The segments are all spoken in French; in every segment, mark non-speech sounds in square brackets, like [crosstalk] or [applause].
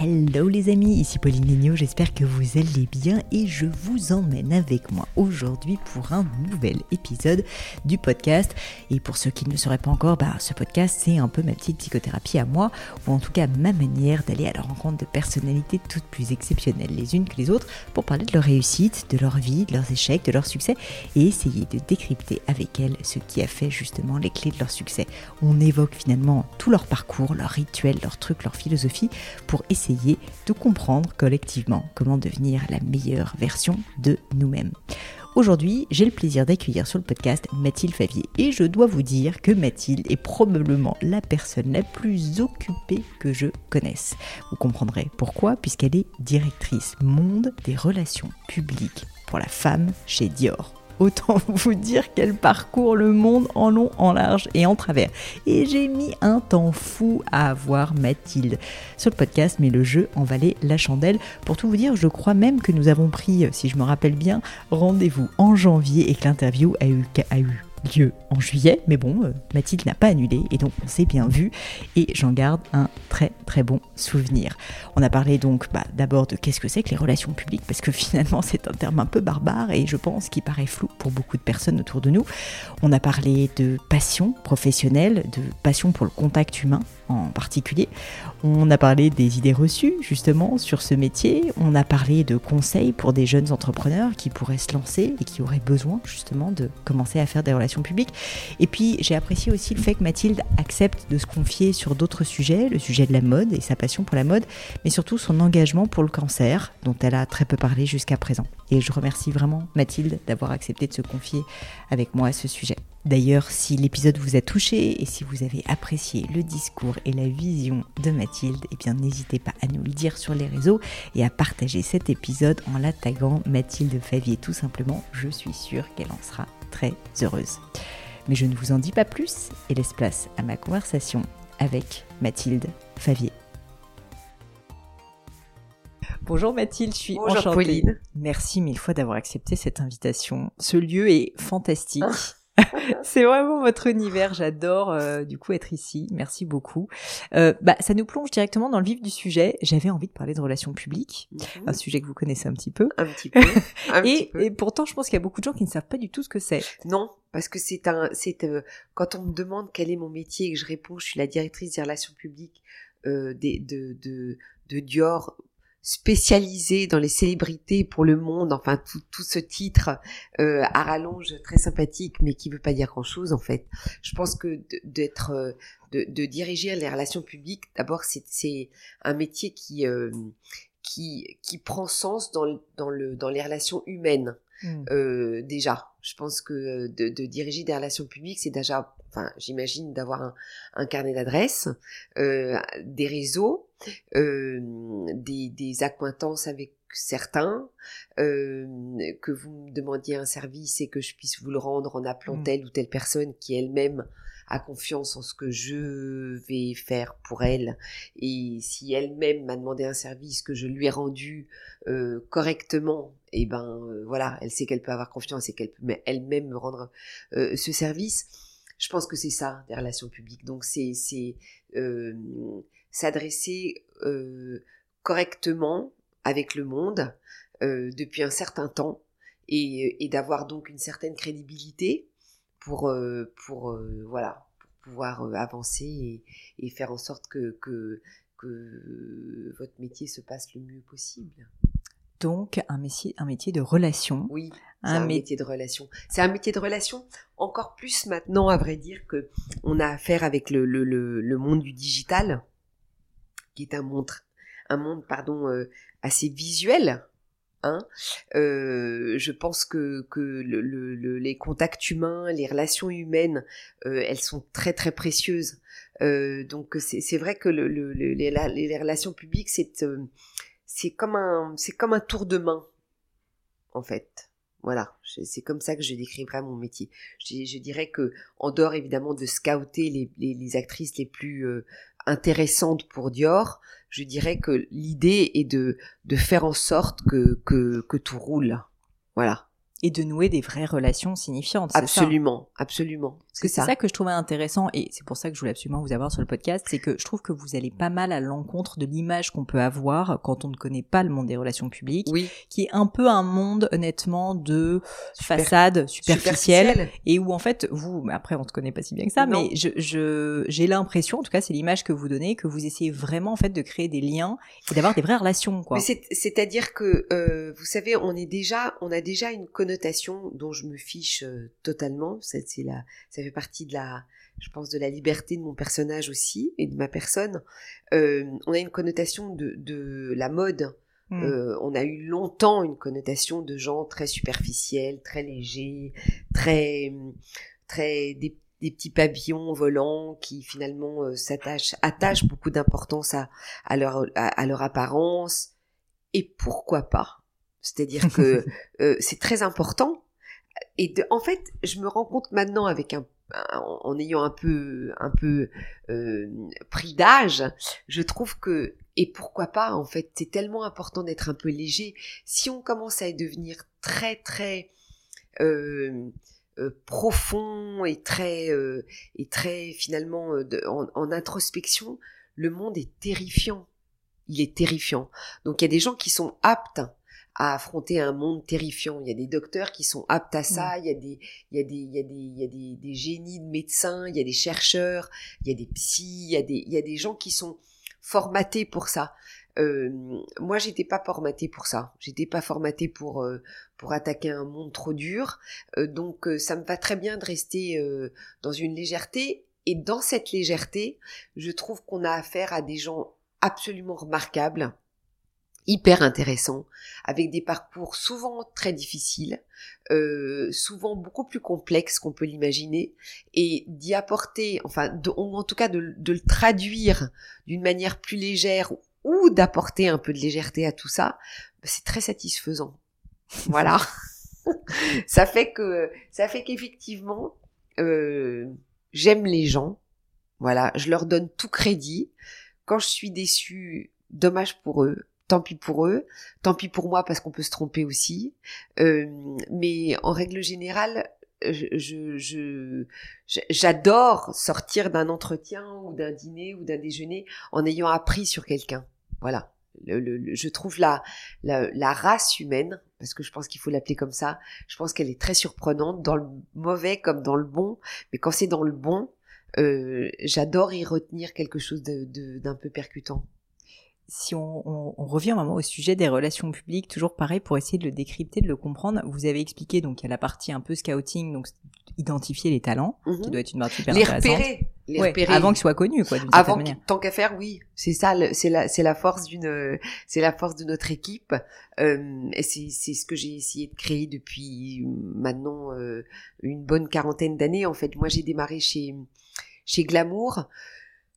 Hello les amis, ici Pauline Legno, j'espère que vous allez bien et je vous emmène avec moi aujourd'hui pour un nouvel épisode du podcast. Et pour ceux qui ne le sauraient pas encore, bah, ce podcast c'est un peu ma petite psychothérapie à moi, ou en tout cas ma manière d'aller à la rencontre de personnalités toutes plus exceptionnelles les unes que les autres pour parler de leur réussite, de leur vie, de leurs échecs, de leur succès et essayer de décrypter avec elles ce qui a fait justement les clés de leur succès. On évoque finalement tout leur parcours, leurs rituels, leurs trucs, leur philosophie pour essayer de comprendre collectivement comment devenir la meilleure version de nous-mêmes. Aujourd'hui, j'ai le plaisir d'accueillir sur le podcast Mathilde Favier et je dois vous dire que Mathilde est probablement la personne la plus occupée que je connaisse. Vous comprendrez pourquoi puisqu'elle est directrice monde des relations publiques pour la femme chez Dior. Autant [laughs] vous dire qu'elle parcourt le monde en long, en large et en travers. Et j'ai mis un temps fou à avoir Mathilde sur le podcast, mais le jeu en valait la chandelle. Pour tout vous dire, je crois même que nous avons pris, si je me rappelle bien, rendez-vous en janvier et que l'interview a eu, a eu lieu en juillet, mais bon, euh, Mathilde n'a pas annulé et donc on s'est bien vu et j'en garde un très très bon souvenir. On a parlé donc bah, d'abord de qu'est-ce que c'est que les relations publiques parce que [laughs] finalement c'est un terme un peu barbare et je pense qu'il paraît flou pour beaucoup de personnes autour de nous. On a parlé de passion professionnelle, de passion pour le contact humain en particulier. On a parlé des idées reçues justement sur ce métier. On a parlé de conseils pour des jeunes entrepreneurs qui pourraient se lancer et qui auraient besoin justement de commencer à faire des relations publiques. Et puis j'ai apprécié aussi le fait que Mathilde accepte de se confier sur d'autres sujets, le sujet de la mode et sa passion pour la mode, mais surtout son engagement pour le cancer, dont elle a très peu parlé jusqu'à présent. Et je remercie vraiment Mathilde d'avoir accepté de se confier avec moi à ce sujet. D'ailleurs, si l'épisode vous a touché et si vous avez apprécié le discours et la vision de Mathilde, eh bien n'hésitez pas à nous le dire sur les réseaux et à partager cet épisode en la taguant Mathilde Favier tout simplement. Je suis sûre qu'elle en sera très heureuse. Mais je ne vous en dis pas plus et laisse place à ma conversation avec Mathilde Favier. Bonjour Mathilde, je suis Bonjour enchantée. Pauline. Merci mille fois d'avoir accepté cette invitation. Ce lieu est fantastique. [laughs] C'est vraiment votre univers, j'adore euh, du coup être ici. Merci beaucoup. Euh, bah, ça nous plonge directement dans le vif du sujet. J'avais envie de parler de relations publiques, un sujet que vous connaissez un petit peu. Un petit peu. Un [laughs] petit Et, peu. et pourtant, je pense qu'il y a beaucoup de gens qui ne savent pas du tout ce que c'est. Non, parce que c'est un, c'est euh, quand on me demande quel est mon métier et que je réponds, je suis la directrice des relations publiques euh, des, de, de, de Dior spécialisée dans les célébrités pour le monde, enfin tout, tout ce titre euh, à rallonge très sympathique, mais qui veut pas dire grand chose en fait. Je pense que d'être, euh, de, de diriger les relations publiques, d'abord c'est, c'est un métier qui, euh, qui, qui prend sens dans, le, dans, le, dans les relations humaines. Hmm. euh, déjà. Je pense que euh, de, de diriger des relations publiques, c'est déjà, enfin, j'imagine d'avoir un, un carnet d'adresses, euh, des réseaux, euh, des, des accointances avec certains, euh, que vous me demandiez un service et que je puisse vous le rendre en appelant Mm. telle ou telle personne qui elle-même a confiance en ce que je vais faire pour elle et si elle-même m'a demandé un service que je lui ai rendu euh, correctement, et ben euh, voilà, elle sait qu'elle peut avoir confiance et qu'elle peut elle-même me rendre euh, ce service. Je pense que c'est ça des relations publiques. Donc c'est c'est euh, s'adresser euh, correctement avec le monde depuis un certain temps et, et d'avoir donc une certaine crédibilité pour, pour voilà, pour pouvoir avancer et, et, faire en sorte que, que, que votre métier se passe le mieux possible. Donc un métier, un métier de relation. Oui, c'est un, métier de relation. C'est un métier de relation encore plus maintenant, à vrai dire, que on a affaire avec le, le, le, monde du digital, qui est un monde, un monde pardon, euh, assez visuel. Hein euh, je pense que, que le, les contacts humains, les relations humaines, euh, elles sont très très précieuses. Euh, donc c'est vrai que le, les, relations publiques, c'est comme un tour de main en fait. Voilà, c'est comme ça que je décrirais mon métier. Je, dirais que en dehors évidemment de scouter les, actrices les plus intéressantes pour Dior, je dirais que l'idée est de faire en sorte que tout roule. Voilà et de nouer des vraies relations signifiantes. Absolument, absolument. C'est ça. ça que je trouvais intéressant et c'est pour ça que je voulais absolument vous avoir sur le podcast, c'est que je trouve que vous allez pas mal à l'encontre de l'image qu'on peut avoir quand on ne connaît pas le monde des relations publiques, oui. qui est un peu un monde honnêtement de façade superficielle et où en fait vous, après on ne connaît pas si bien que ça, mais je j'ai l'impression, en tout cas c'est l'image que vous donnez, que vous essayez vraiment en fait de créer des liens et d'avoir des vraies relations quoi. C'est-à-dire que euh, vous savez, on est déjà, on a déjà une connotation dont je me fiche euh, totalement. C'est la, ça fait partie de la, je pense, de la liberté de mon personnage aussi et de ma personne. Euh, on a une connotation de, de la mode. Hmm. Euh, on a eu longtemps une connotation de gens très superficiels, très légers, très, très des, des petits papillons volants qui finalement euh, s'attachent, attachent beaucoup d'importance à, à leur, à leur apparence. Et pourquoi pas? C'est-à-dire [laughs] que euh, c'est très important. Et en fait, je me rends compte maintenant avec un en ayant un peu un peu euh, pris d'âge, je trouve que et pourquoi pas en fait, c'est tellement important d'être un peu léger. Si on commence à devenir très très euh, profond et très et très finalement en, introspection, le monde est terrifiant. Il est terrifiant. Donc il y a des gens qui sont aptes à affronter un monde terrifiant. Il y a des docteurs qui sont aptes à ça, il y a des, il y a des, il y a des, il y a des, des génies de médecins, il y a des chercheurs, il y a des psys, il y a des, il y a des gens qui sont formatés pour ça. Euh, moi, j'étais pas formatée pour ça. J'étais pas formatée pour euh, pour attaquer un monde trop dur. Euh, donc, euh, ça me va très bien de rester dans une légèreté. Et dans cette légèreté, je trouve qu'on a affaire à des gens absolument remarquables hyper intéressant, avec des parcours souvent très difficiles, euh, souvent beaucoup plus complexes qu'on peut l'imaginer, et d'y apporter, enfin, de, en tout cas de, le traduire d'une manière plus légère ou d'apporter un peu de légèreté à tout ça, c'est très satisfaisant. [laughs] Voilà. [laughs] ça fait que ça fait qu'effectivement euh, j'aime les gens. Voilà, je leur donne tout crédit. Quand je suis déçue, dommage pour eux tant pis pour eux, tant pis pour moi parce qu'on peut se tromper aussi. Euh, mais en règle générale, je, j'adore sortir d'un entretien ou d'un dîner ou d'un déjeuner en ayant appris sur quelqu'un. Voilà. Je trouve la, la, race humaine, parce que je pense qu'il faut l'appeler comme ça, je pense qu'elle est très surprenante, dans le mauvais comme dans le bon, mais quand c'est dans le bon, euh, j'adore y retenir quelque chose d'un peu percutant si on, on, on, revient vraiment au sujet des relations publiques, toujours pareil pour essayer de le décrypter, de le comprendre. Vous avez expliqué donc il y a la partie un peu scouting, donc identifier les talents, qui mhm. doit être une partie hyper les. Repérer, les repérer, avant qu'ils soient connus, quoi. Avant, tant qu'à faire, oui, c'est ça, c'est la, c'est la force d'une, c'est la force de notre équipe. Euh, c'est ce que j'ai essayé de créer depuis maintenant euh, une bonne quarantaine d'années. En fait, moi, j'ai démarré chez chez Glamour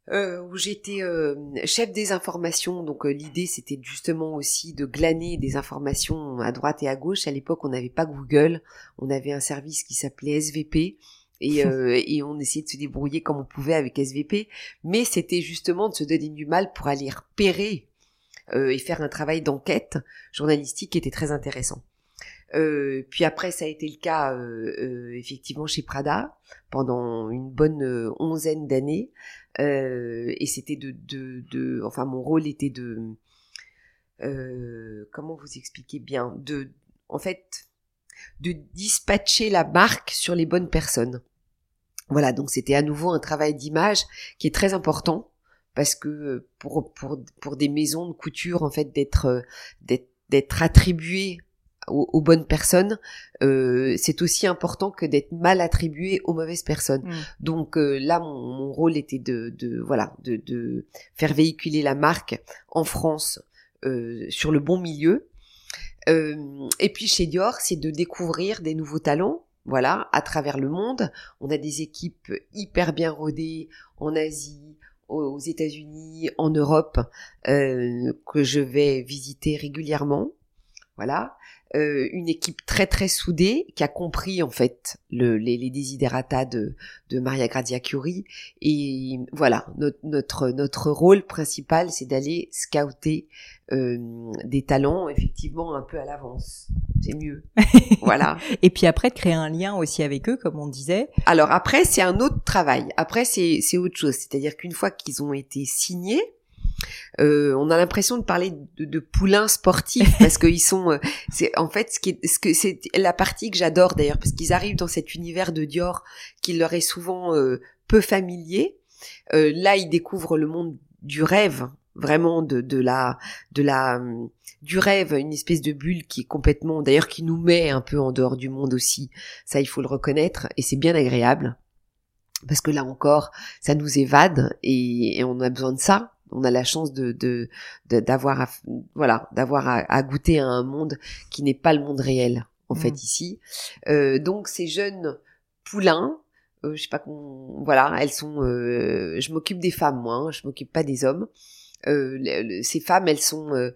euh, où j'étais euh, chef des informations. Donc euh, l'idée c'était justement aussi de glaner des informations à droite et à gauche. À l'époque on n'avait pas Google, on avait un service qui s'appelait SVP. Et, [laughs] et on essayait de se débrouiller comme on pouvait avec SVP, mais c'était justement de se donner du mal pour aller repérer et faire un travail d'enquête journalistique qui était très intéressant. Euh, puis après, ça a été le cas euh, effectivement chez Prada pendant une bonne onzaine d'années. Euh, et c'était de, de, de, enfin mon rôle était de, euh, comment vous expliquer bien, de, en fait, de dispatcher la marque sur les bonnes personnes. Voilà, donc c'était à nouveau un travail d'image qui est très important parce que pour pour pour des maisons de couture en fait d'être d'être d'être attribué aux, bonnes personnes, euh, c'est aussi important que d'être mal attribué aux mauvaises personnes. Mm. Donc euh, là, mon, rôle était de, de voilà, de, de, faire véhiculer la marque en France euh, sur le bon milieu. et puis chez Dior, c'est de découvrir des nouveaux talents. Voilà, à travers le monde, on a des équipes hyper bien rodées en Asie, aux États-Unis, en Europe, que je vais visiter régulièrement. Voilà. Euh, une équipe très très soudée qui a compris en fait le, les, les desiderata de, de Maria Grazia Curie et voilà notre notre, notre rôle principal c'est d'aller scouter euh, des talents effectivement un peu à l'avance. C'est mieux. [laughs] Voilà. Et puis après de créer un lien aussi avec eux comme on disait. Alors après c'est un autre travail. Après c'est c'est autre chose. C'est-à-dire qu'une fois qu'ils ont été signés euh, on a l'impression de parler de, de poulains sportifs parce qu'ils sont. Euh, c'est en fait ce qui est, ce que c'est la partie que j'adore d'ailleurs parce qu'ils arrivent dans cet univers de Dior qui leur est souvent euh, peu familier. là, ils découvrent le monde du rêve, vraiment de, de la de la du rêve, une espèce de bulle qui est complètement, d'ailleurs, qui nous met un peu en dehors du monde aussi. Ça, il faut le reconnaître, et c'est bien agréable parce que là encore, ça nous évade et on a besoin de ça on a la chance de d'avoir voilà d'avoir à, goûter à un monde qui n'est pas le monde réel en fait mmh. ici. Euh, donc ces jeunes poulains, euh, je sais pas voilà, elles sont. Euh, je m'occupe des femmes moi, hein, je m'occupe pas des hommes. ces femmes, elles sont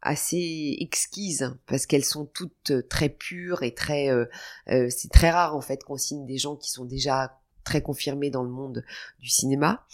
assez exquises parce qu'elles sont toutes très pures et très. c'est très rare en fait qu'on signe des gens qui sont déjà très confirmés dans le monde du cinéma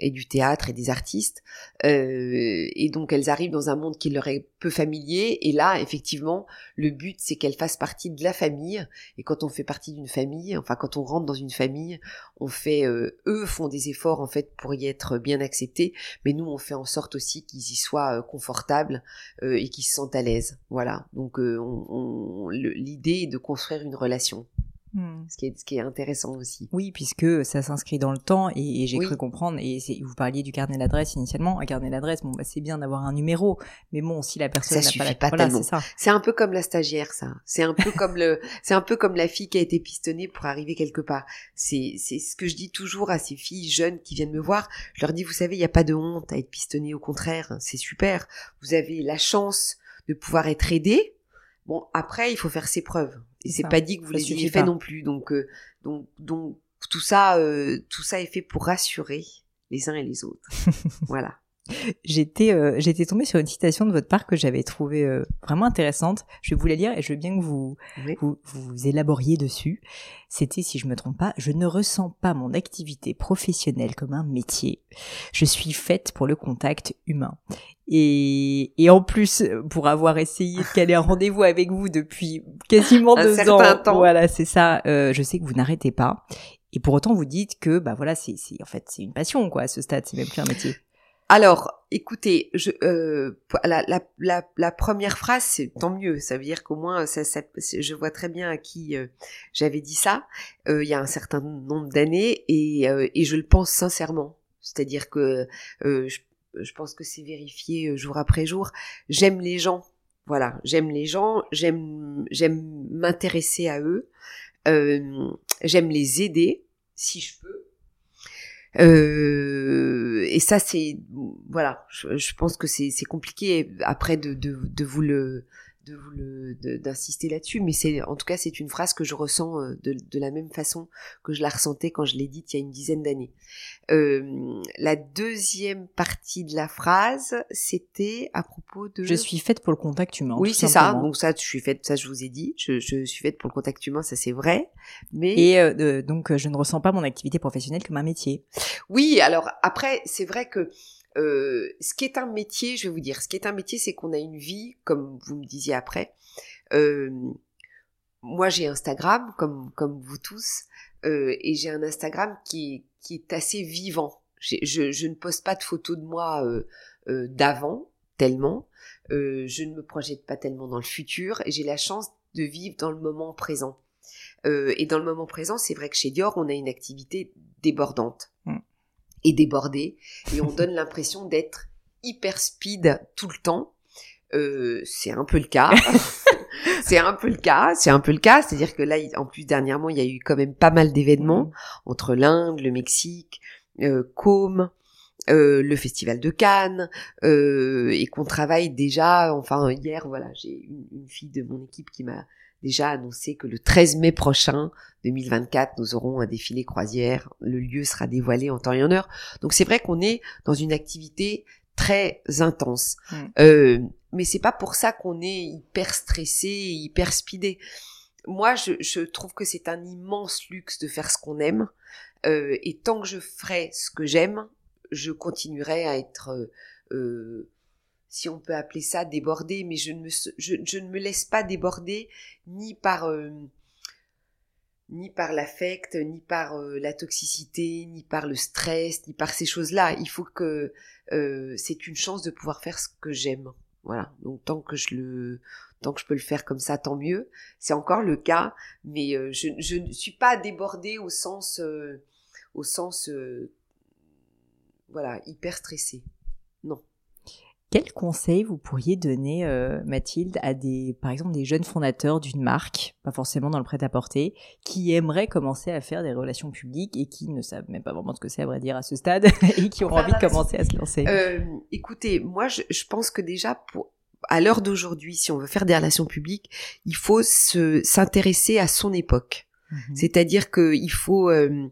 et du théâtre et des artistes. Euh, et donc elles arrivent dans un monde qui leur est peu familier. Et là, effectivement, le but, c'est qu'elles fassent partie de la famille. Et quand on fait partie d'une famille, enfin quand on rentre dans une famille, on fait, euh, eux font des efforts en fait pour y être bien acceptés. Mais nous, on fait en sorte aussi qu'ils y soient euh, confortables euh, et qu'ils se sentent à l'aise. Voilà. Donc l'idée est de construire une relation. Hmm. Ce, qui est, ce qui est intéressant aussi. Oui, puisque ça s'inscrit dans le temps et, j'ai cru comprendre, et vous parliez du carnet d'adresse initialement, un carnet d'adresse, bon, bah, c'est bien d'avoir un numéro, mais bon, si la personne n'a pas la... Pas voilà, c'est ça. C'est un peu comme la stagiaire, ça. C'est un peu [laughs] comme le, c'est un peu comme la fille qui a été pistonnée pour arriver quelque part. C'est, c'est ce que je dis toujours à ces filles jeunes qui viennent me voir. Je leur dis, vous savez, il n'y a pas de honte à être pistonnée, au contraire, c'est super. Vous avez la chance de pouvoir être aidé. Bon, après, il faut faire ses preuves. Et c'est pas dit que vous les ayez fait non plus. Donc, euh, donc, donc tout ça, euh, tout ça est fait pour rassurer les uns et les autres. [laughs] voilà. J'étais euh, j'étais tombée sur une citation de votre part que j'avais trouvée vraiment intéressante. Je vais vous la lire et je veux bien que vous vous, vous élaboriez dessus. C'était, si je me trompe pas, je ne ressens pas mon activité professionnelle comme un métier. Je suis faite pour le contact humain. Et, et en plus, pour avoir essayé de caler un rendez-vous avec vous depuis quasiment deux ans, temps. voilà, c'est ça. Euh, je sais que vous n'arrêtez pas. Et pour autant, vous dites que, bah voilà, c'est, en fait, c'est une passion, quoi. À ce stade, c'est même plus un métier. Alors, écoutez, je, euh, la, la, la, la, première phrase, c'est tant mieux. Ça veut dire qu'au moins, ça, ça, je vois très bien à qui euh, j'avais dit ça euh, il y a un certain nombre d'années et, euh, et je le pense sincèrement. C'est-à-dire que je, je pense que c'est vérifié euh, jour après jour. J'aime les gens. Voilà, j'aime les gens, j'aime j'aime m'intéresser à eux, euh, j'aime les aider si je peux. Euh, et ça c'est voilà, je, pense que c'est compliqué après de vous le de vous le d'insister là-dessus, mais c'est en tout cas c'est une phrase que je ressens euh, de, de, la même façon que je la ressentais quand je l'ai dite il y a une dizaine d'années. Euh, la deuxième partie de la phrase, c'était à propos de. Je suis faite pour le contact humain. Oui, c'est ça. Donc ça, je suis faite, ça je vous ai dit. Je, je suis faite pour le contact humain, ça c'est vrai. Mais et euh, donc je ne ressens pas mon activité professionnelle comme un métier. Oui, alors après c'est vrai que euh, ce qui est un métier, je vais vous dire, ce qui est un métier, c'est qu'on a une vie, comme vous me disiez après. Euh, moi, j'ai Instagram, comme comme vous tous, euh, et j'ai un Instagram qui qui est assez vivant. Je, ne poste pas de photos de moi d'avant tellement. Je ne me projette pas tellement dans le futur j'ai la chance de vivre dans le moment présent. Et dans le moment présent, c'est vrai que chez Dior, on a une activité débordante Mm. Et débordée, et on donne [laughs] l'impression d'être hyper speed tout le temps. Euh, c'est un peu le cas. [laughs] [laughs] c'est un peu le cas. C'est un peu le cas. C'est-à-dire que là, en plus dernièrement, il y a eu quand même pas mal d'événements entre l'Inde, le Mexique, euh, Com, euh, le Festival de Cannes, euh, et qu'on travaille déjà. Enfin, hier, voilà, j'ai une, une fille de mon équipe qui m'a déjà annoncé que le 13 mai prochain, 2024, nous aurons un défilé croisière. Le lieu sera dévoilé en temps et en heure. Donc c'est vrai qu'on est dans une activité très intense. Mm. Euh, mais c'est pas pour ça qu'on est hyper stressé, et hyper speedé. Moi, je, je trouve que c'est un immense luxe de faire ce qu'on aime. Euh, et tant que je ferai ce que j'aime, je continuerai à être, euh, euh, si on peut appeler ça, débordé. Mais je ne me, laisse pas déborder ni par euh, ni par l'affect, ni par euh, la toxicité, ni par le stress, ni par ces choses-là. Il faut que euh, c'est une chance de pouvoir faire ce que j'aime. Voilà. Donc tant que je peux le faire comme ça, tant mieux. C'est encore le cas, mais je, ne suis pas débordée au sens, voilà, hyper stressée. Non. Quel conseil vous pourriez donner, euh, Mathilde, à des, par exemple, des jeunes fondateurs d'une marque, pas forcément dans le prêt-à-porter, qui aimeraient commencer à faire des relations publiques et qui ne savent même pas vraiment ce que c'est, à vrai dire, à ce stade, [laughs] et qui ont envie de commencer à se lancer? Euh, écoutez, moi, je, je pense que déjà, pour, à l'heure d'aujourd'hui, si on veut faire des relations publiques, il faut se s'intéresser à son époque. Mhm. C'est-à-dire qu'il faut, euh,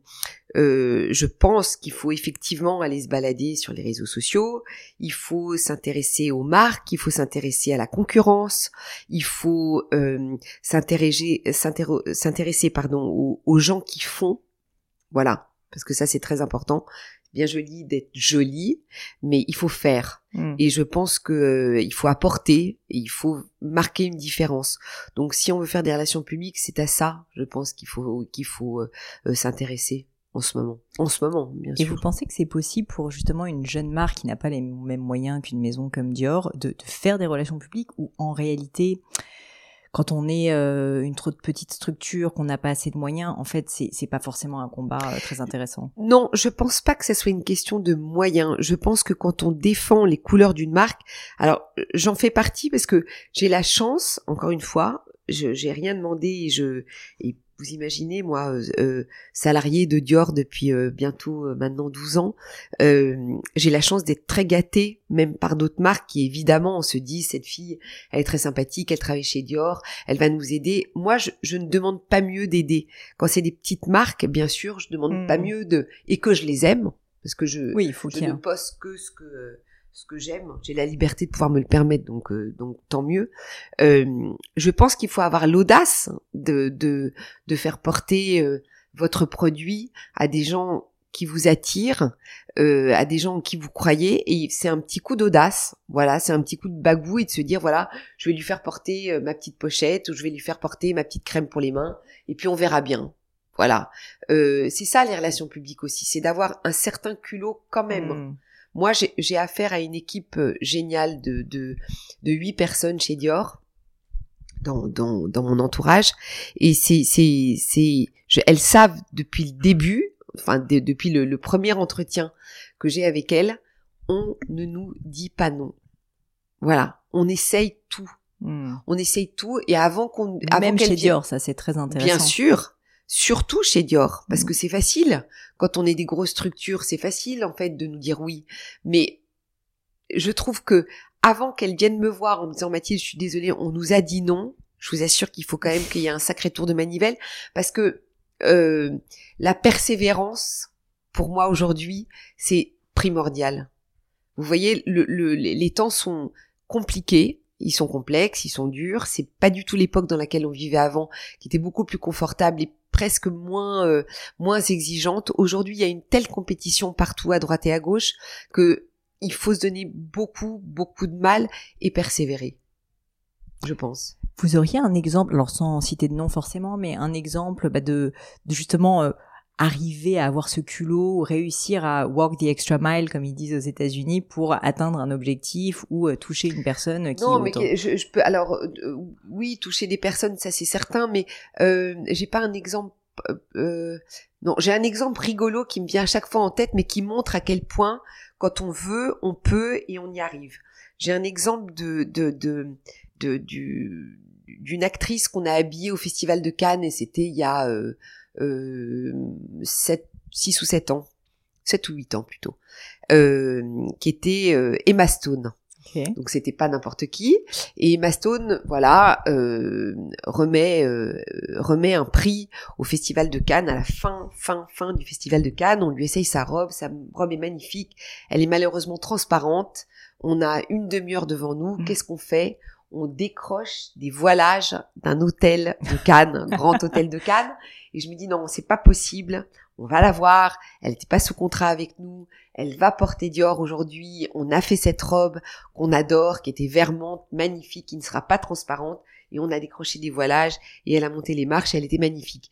euh, je pense qu'il faut effectivement aller se balader sur les réseaux sociaux. Il faut s'intéresser aux marques, il faut s'intéresser à la concurrence, il faut euh, s'intéresser, pardon aux gens qui font, voilà, parce que ça c'est très important. Bien joli d'être joli, mais il faut faire. Mm. Et je pense que euh, il faut apporter, et il faut marquer une différence. Donc, si on veut faire des relations publiques, c'est à ça, je pense qu'il faut qu'il faut euh, euh, s'intéresser en ce moment. En ce moment, bien Et sûr. vous pensez que c'est possible pour justement une jeune marque qui n'a pas les mêmes moyens qu'une maison comme Dior de, de faire des relations publiques ou en réalité, quand on est euh, une trop petite structure, qu'on n'a pas assez de moyens, en fait, c'est c'est pas forcément un combat euh, très intéressant. Non, je pense pas que ça soit une question de moyens. Je pense que quand on défend les couleurs d'une marque, alors j'en fais partie parce que j'ai la chance, encore une fois, je j'ai rien demandé et je et vous imaginez moi euh, euh, salarié de Dior depuis euh, bientôt euh, maintenant 12 ans, euh, j'ai la chance d'être très gâtée même par d'autres marques qui évidemment on se dit cette fille elle est très sympathique, elle travaille chez Dior, elle va nous aider. Moi je, je ne demande pas mieux d'aider. Quand c'est des petites marques, bien sûr, je demande Mm. pas mieux de et que je les aime parce que je Oui, il faut je ne poste que ce que ce que j'aime. J'ai la liberté de pouvoir me le permettre, donc euh, donc tant mieux. Euh, je pense qu'il faut avoir l'audace de de de faire porter euh, votre produit à des gens qui vous attirent, euh, à des gens en qui vous croyez, et c'est un petit coup d'audace. Voilà, c'est un petit coup de bagou et de se dire voilà, je vais lui faire porter euh, ma petite pochette ou je vais lui faire porter ma petite crème pour les mains, et puis on verra bien. Voilà, euh, c'est ça les relations publiques aussi, c'est d'avoir un certain culot quand même. Mm. Moi, j'ai- affaire à une équipe euh, géniale de de de huit personnes chez Dior dans dans dans mon entourage et c'est c'est c'est elles savent depuis le début, enfin de- depuis le, le premier entretien que j'ai avec elles, on ne nous dit pas non. Voilà, on essaye tout, Mm. on essaye tout et avant qu'on Même chez Dior, ça c'est très intéressant. Bien sûr, surtout chez Dior, parce Mm. que c'est facile. Quand on est des grosses structures, c'est facile en fait de nous dire oui. Mais je trouve que avant qu'elles viennent me voir en me disant Mathilde, je suis désolée, on nous a dit non. Je vous assure qu'il faut quand même qu'il y ait un sacré tour de manivelle, parce que euh, la persévérance, pour moi aujourd'hui, c'est primordial. Vous voyez, le, le- les les temps sont compliqués, ils sont complexes, ils sont durs. C'est pas du tout l'époque dans laquelle on vivait avant, qui était beaucoup plus confortable et presque moins euh, moins exigeante. Aujourd'hui, il y a une telle compétition partout à droite et à gauche que il faut se donner beaucoup beaucoup de mal et persévérer. Je pense. Vous auriez un exemple, alors sans citer de nom forcément, mais un exemple bah, de, justement euh, arriver à avoir ce culot, réussir à walk the extra mile, comme ils disent aux États-Unis, pour atteindre un objectif ou euh, toucher une personne qui Non, mais je, je, peux. Alors, euh, oui, toucher des personnes, ça c'est certain, mais euh, j'ai pas un exemple. Euh, non, j'ai un exemple rigolo qui me vient à chaque fois en tête, mais qui montre à quel point, quand on veut, on peut et on y arrive. J'ai un exemple de, de, de, de du d'une actrice qu'on a habillée au Festival de Cannes et c'était il y a euh, euh, 7, 6 ou 7 ans, 7 ou 8 ans plutôt, euh, qui était euh, Emma Stone. Donc c'était pas n'importe qui. Et Emma Stone, voilà, euh, remet euh, remet un prix au Festival de Cannes à la fin fin fin du Festival de Cannes. On lui essaye sa robe, sa robe est magnifique. Elle est malheureusement transparente. On a une demi-heure devant nous. Mmh. Qu'est-ce qu'on fait? On décroche des voilages d'un hôtel de Cannes, un grand [laughs] hôtel de Cannes. Et je me dis non, c'est pas possible. On va la voir. Elle n'était pas sous contrat avec nous. Elle va porter Dior aujourd'hui. On a fait cette robe qu'on adore, qui était vermente, magnifique, qui ne sera pas transparente. Et on a décroché des voilages et elle a monté les marches. Et elle était magnifique.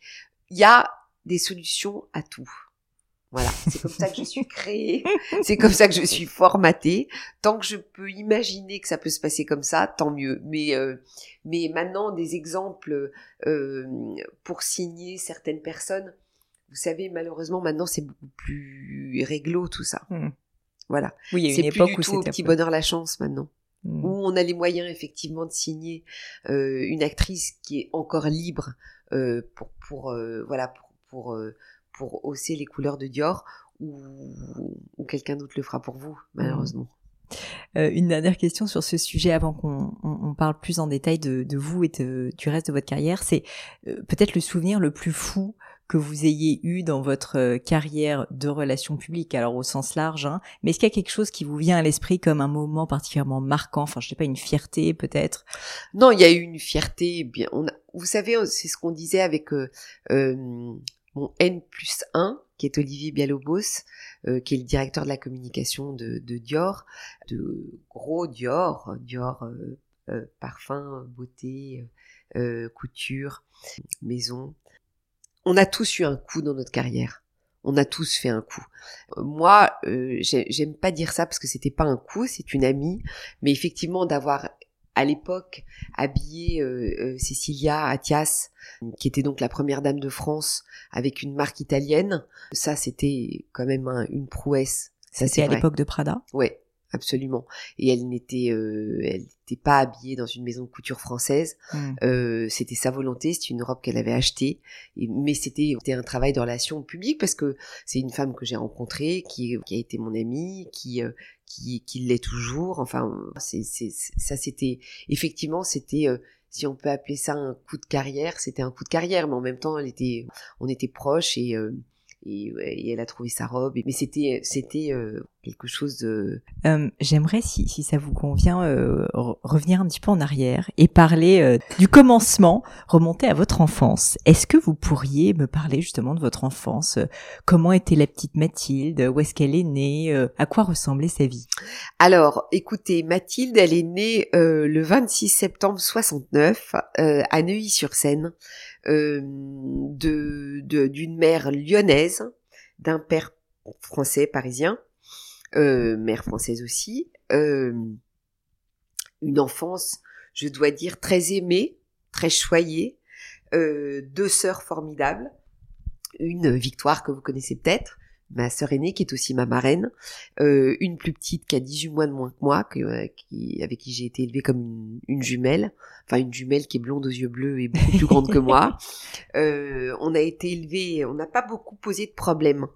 Il y a des solutions à tout. Voilà, c'est comme ça que je suis créée, c'est comme ça que je suis formatée. Tant que je peux imaginer que ça peut se passer comme ça, tant mieux. Mais euh, mais maintenant des exemples euh, pour signer certaines personnes, vous savez malheureusement maintenant c'est beaucoup plus réglo tout ça. Hmm. Voilà. Oui, il y a une époque plus du où tout au petit bonheur la chance maintenant. Hmm. Où on a les moyens effectivement de signer euh, une actrice qui est encore libre euh, pour pour euh, voilà pour, pour pour hausser les couleurs de Dior ou, quelqu'un d'autre le fera pour vous, malheureusement. Euh, une dernière question sur ce sujet avant qu'on parle plus en détail de, vous et du reste de votre carrière, c'est euh, peut-être le souvenir le plus fou que vous ayez eu dans votre euh, carrière de relations publiques, alors au sens large, hein, mais est-ce qu'il y a quelque chose qui vous vient à l'esprit comme un moment particulièrement marquant, enfin je sais pas, une fierté peut-être? Non, il y a eu une fierté, bien, on vous savez, c'est ce qu'on disait avec mon N plus 1, qui est Olivier Bialobos, euh, qui est le directeur de la communication de, Dior, de gros Dior, Dior euh, euh, parfum, beauté, couture, maison. On a tous eu un coup dans notre carrière. On a tous fait un coup. Moi, j'aime pas dire ça parce que c'était pas un coup, c'est une amie, mais effectivement d'avoir à l'époque habillé euh, euh, Cecilia Attias, qui était donc la première dame de France avec une marque italienne. Ça, c'était quand même une prouesse. Ça, c'est à l'époque de Prada. Ouais, absolument. Et elle n'était, euh, elle n'était pas habillée dans une maison de couture française. Hmm. Euh, c'était sa volonté. C'était une robe qu'elle avait achetée. Et, mais c'était, c'était un travail de relation publique parce que c'est une femme que j'ai rencontrée, qui, qui a été mon amie, qui, euh, qui, qui l'est toujours. Enfin, c'est, c'est, ça, c'était effectivement, c'était euh, si on peut appeler ça un coup de carrière, c'était un coup de carrière, mais en même temps, elle était, on était proches et, euh, et, elle a trouvé sa robe. Mais c'était c'était euh, quelque chose de. Euh, J'aimerais, si, si ça vous convient, euh, revenir un petit peu en arrière et parler euh, du commencement, remonter à votre enfance. Est-ce que vous pourriez me parler justement de votre enfance Comment était la petite Mathilde Où est-ce qu'elle est née À quoi ressemblait sa vie? Alors, écoutez, Mathilde, elle est née le 26 septembre 69 à Neuilly-sur-Seine euh, de d'une mère lyonnaise, d'un père français parisien, euh, mère française aussi, euh, une enfance, je dois dire, très aimée, très choyée, euh, deux sœurs formidables, une victoire que vous connaissez peut-être, ma sœur aînée qui est aussi ma marraine, euh, une plus petite qui a 18 mois de moins que moi, euh, qui, avec qui j'ai été élevée comme une, jumelle, enfin une jumelle qui est blonde aux yeux bleus et beaucoup plus grande que moi. [laughs] Euh, on a été élevés, on n'a pas beaucoup posé de problèmes.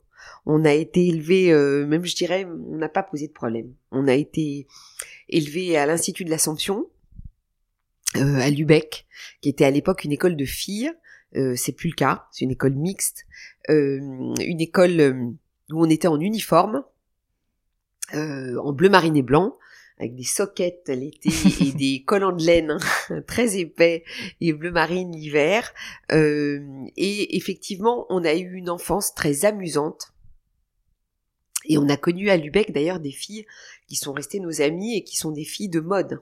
On a été élevé, euh, même je dirais, on n'a pas posé de problème. On a été élevé à l'Institut de l'Assomption, euh, à Lubeck, qui était à l'époque une école de filles. Euh, c'est plus le cas, c'est une école mixte, une école où on était en uniforme, euh, en bleu marine et blanc, avec des soquettes l'été et [laughs] des collants de laine [laughs] très épais et bleu marine l'hiver. Euh, et effectivement, on a eu une enfance très amusante. Et on a connu à Lubeck d'ailleurs des filles qui sont restées nos amies et qui sont des filles de mode.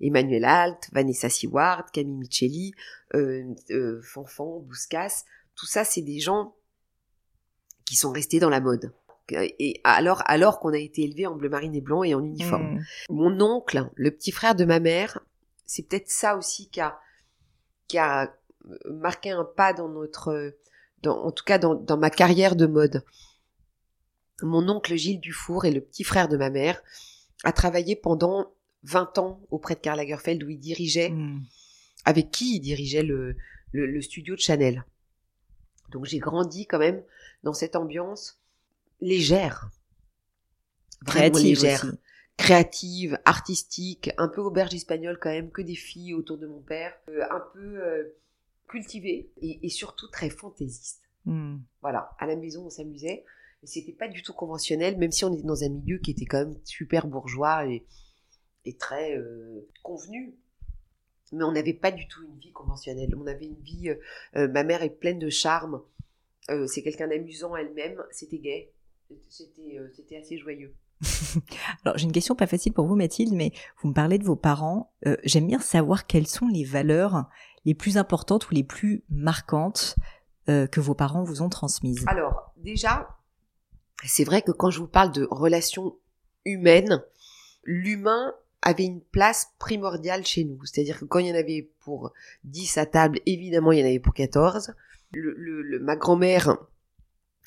Emmanuel Alt, Vanessa Seward, Camille Micheli, euh, euh, Fanfan, Bouscas, tout ça c'est des gens qui sont restés dans la mode. Et alors, alors qu'on a été élevé en bleu marine et blanc et en uniforme. Mm. Mon oncle, le petit frère de ma mère, c'est peut-être ça aussi qui a, qui a marqué un pas dans notre, dans, en tout cas dans, dans ma carrière de mode. Mon oncle Gilles Dufour est le petit frère de ma mère, a travaillé pendant 20 ans auprès de Karl Lagerfeld où il dirigeait, Mm. avec qui il dirigeait le, le, le studio de Chanel. Donc j'ai grandi quand même dans cette ambiance légère. Vraiment Créative légère. aussi. Créative, artistique, un peu auberge espagnole quand même, que des filles autour de mon père, euh, un peu euh, cultivée et, et surtout très fantaisiste. Mm. Voilà, à la maison on s'amusait, et c'était pas du tout conventionnel, même si on était dans un milieu qui était quand même super bourgeois et, et très euh, convenu. Mais on n'avait pas du tout une vie conventionnelle. On avait une vie. euh, euh, ma mère est pleine de charme. Euh, c'est quelqu'un d'amusant elle-même. C'était gay. C'était euh, c'était assez joyeux. [laughs] Alors j'ai une question pas facile pour vous Mathilde, mais vous me parlez de vos parents. Euh, J'aime bien savoir quelles sont les valeurs les plus importantes ou les plus marquantes euh, que vos parents vous ont transmises. Alors, déjà, c'est vrai que quand je vous parle de relations humaines, l'humain avait une place primordiale chez nous. C'est-à-dire que quand il y en avait pour 10 à table, évidemment, il y en avait pour 14. Le, le- le- ma grand-mère,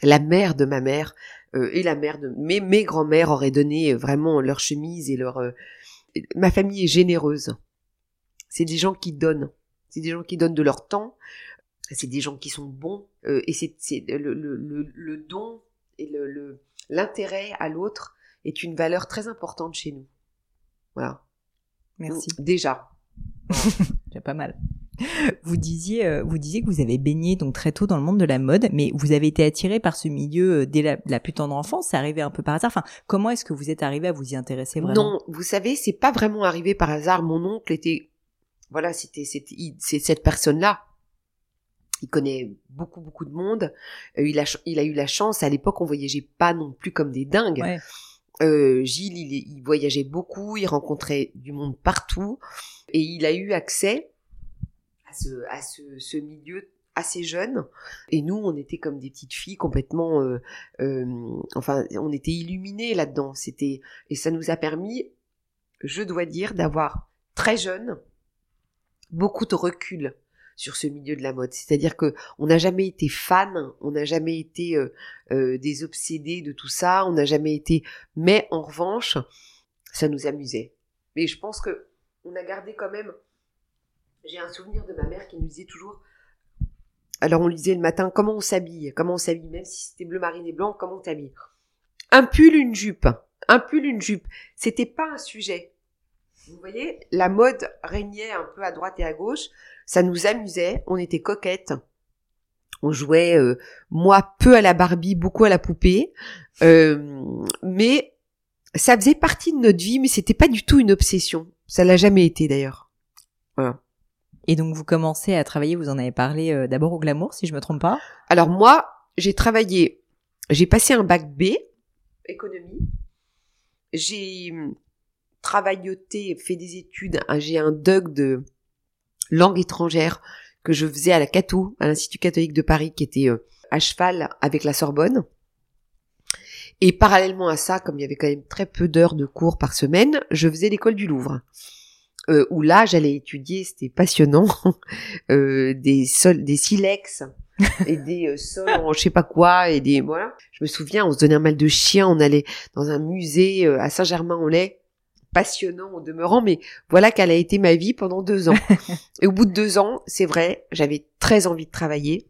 la mère de ma mère, euh, et la mère de mes, mes grands-mères auraient donné euh, vraiment leur chemise et leur... euh, ma famille est généreuse. C'est des gens qui donnent. C'est des gens qui donnent de leur temps. C'est des gens qui sont bons. euh, et c'est c'est le, le, le, le don et le le- l'intérêt à l'autre est une valeur très importante chez nous. Voilà. Merci. Déjà. [laughs] Déjà pas mal. Vous disiez, euh, vous disiez que vous avez baigné donc très tôt dans le monde de la mode, mais vous avez été attiré par ce milieu euh, dès la, la plus tendre enfance. C'est arrivé un peu par hasard. Enfin, comment est-ce que vous êtes arrivé à vous y intéresser vraiment? Non, vous savez, c'est pas vraiment arrivé par hasard. Mon oncle était, voilà, c'était, c'est cette personne-là. Il connaît beaucoup, beaucoup de monde. Euh, il a, ch- il a eu la chance. À l'époque, on voyageait pas non plus comme des dingues. Ouais. Euh, Gilles, il, il voyageait beaucoup, il rencontrait du monde partout, et il a eu accès ce, à ce, milieu assez jeune. Et nous, on était comme des petites filles complètement, euh, euh, enfin, on était illuminés là-dedans. C'était et ça nous a permis, je dois dire, d'avoir très jeune beaucoup de recul sur ce milieu de la mode. C'est-à-dire que on n'a jamais été fan, on n'a jamais été euh, euh, des obsédés de tout ça, on n'a jamais été. Mais en revanche, ça nous amusait. Mais je pense que on a gardé quand même. J'ai un souvenir de ma mère qui nous disait toujours. Alors on lui disait le matin comment on s'habille, comment on s'habille, même si c'était bleu marine et blanc, comment on t'habille. Un pull, une jupe, un pull, une jupe. C'était pas un sujet. Vous voyez, la mode régnait un peu à droite et à gauche. Ça nous amusait, on était coquettes. On jouait, euh, moi, peu à la Barbie, beaucoup à la poupée. Euh, mais ça faisait partie de notre vie, mais c'était pas du tout une obsession. Ça l'a jamais été d'ailleurs. Et donc vous commencez à travailler. Vous en avez parlé euh, d'abord au Glamour, si je me trompe pas. Alors moi, j'ai travaillé, j'ai passé un bac B, économie. J'ai hum, travailloté, fait des études. hein, J'ai un DUG de langue étrangère que je faisais à la Cato, à l'Institut catholique de Paris, qui était euh, à cheval avec la Sorbonne. Et parallèlement à ça, comme il y avait quand même très peu d'heures de cours par semaine, je faisais l'école du Louvre. Euh, où là, j'allais étudier, c'était passionnant, [laughs] euh, des sols, des silex [laughs] et des euh, sols en je sais pas quoi et des voilà. Je me souviens, on se donnait un mal de chien, on allait dans un musée euh, à Saint-Germain-en-Laye, passionnant au demeurant, mais voilà quelle a été ma vie pendant deux ans. [laughs] et au bout de deux ans, c'est vrai, j'avais très envie de travailler.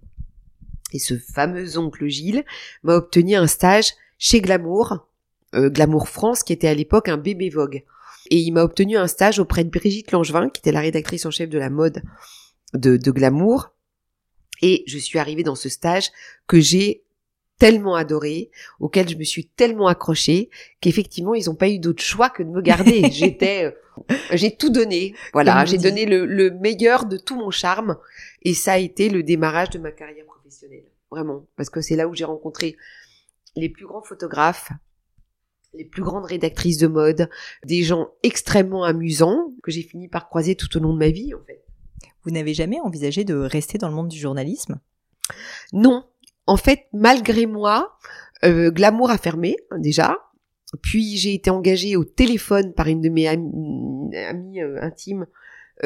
Et ce fameux oncle Gilles m'a obtenu un stage chez Glamour, euh, Glamour France, qui était à l'époque un bébé Vogue. Et il m'a obtenu un stage auprès de Brigitte Langevin, qui était la rédactrice en chef de la mode de, de Glamour. Et je suis arrivée dans ce stage que j'ai tellement adoré, auquel je me suis tellement accrochée, qu'effectivement, ils n'ont pas eu d'autre choix que de me garder. [laughs] J'étais, euh, j'ai tout donné. Voilà, j'ai donné le, le meilleur de tout mon charme. Et ça a été le démarrage de ma carrière professionnelle. Vraiment. Parce que c'est là où j'ai rencontré les plus grands photographes, les plus grandes rédactrices de mode, des gens extrêmement amusants que j'ai fini par croiser tout au long de ma vie, en fait. Vous n'avez jamais envisagé de rester dans le monde du journalisme? Non, en fait, malgré moi, euh, Glamour a fermé déjà. Puis j'ai été engagée au téléphone par une de mes amies, euh, intimes,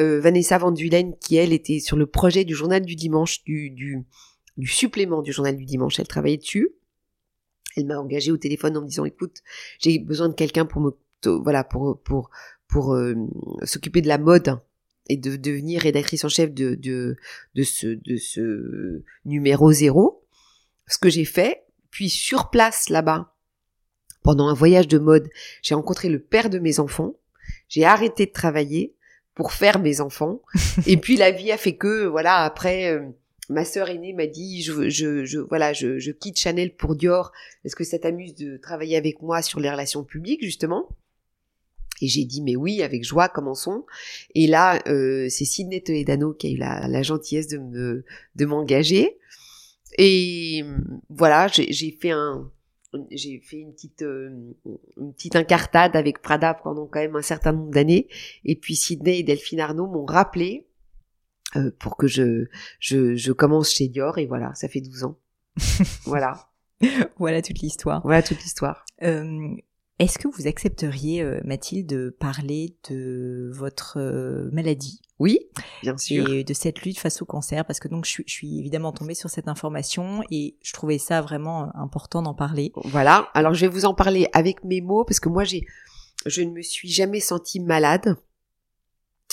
euh, Vanessa Van Dulen, qui elle était sur le projet du journal du dimanche, du, du, du supplément du journal du dimanche. Elle travaillait dessus. Elle m'a engagée au téléphone en me disant écoute, j'ai besoin de quelqu'un pour me voilà pour pour pour euh, s'occuper de la mode et de devenir rédactrice en chef de de de ce de ce numéro zéro. Ce que j'ai fait, puis sur place là-bas, pendant un voyage de mode, j'ai rencontré le père de mes enfants. J'ai arrêté de travailler pour faire mes enfants. [laughs] et puis la vie a fait que voilà après. Euh, ma sœur aînée m'a dit je, je, je voilà je, je, quitte Chanel pour Dior est-ce que ça t'amuse de travailler avec moi sur les relations publiques justement. Et j'ai dit mais oui avec joie commençons. Et là euh, c'est Sidney Toledano qui a eu la, la gentillesse de me de m'engager. Et voilà j'ai fait un j'ai fait une petite euh, une petite incartade avec Prada pendant quand même un certain nombre d'années. Et puis Sidney et Delphine Arnaud m'ont rappelé euh, pour que je, je, je commence chez Dior et voilà, ça fait 12 ans. [laughs] voilà. voilà toute l'histoire. Voilà toute l'histoire. Euh, Est-ce que vous accepteriez, euh, Mathilde, de parler de votre euh, maladie? Oui, bien sûr. Et de cette lutte face au cancer, parce que donc je suis, je suis évidemment tombée sur cette information et je trouvais ça vraiment important d'en parler. Voilà. Alors je vais vous en parler avec mes mots parce que moi j'ai, je ne me suis jamais sentie malade.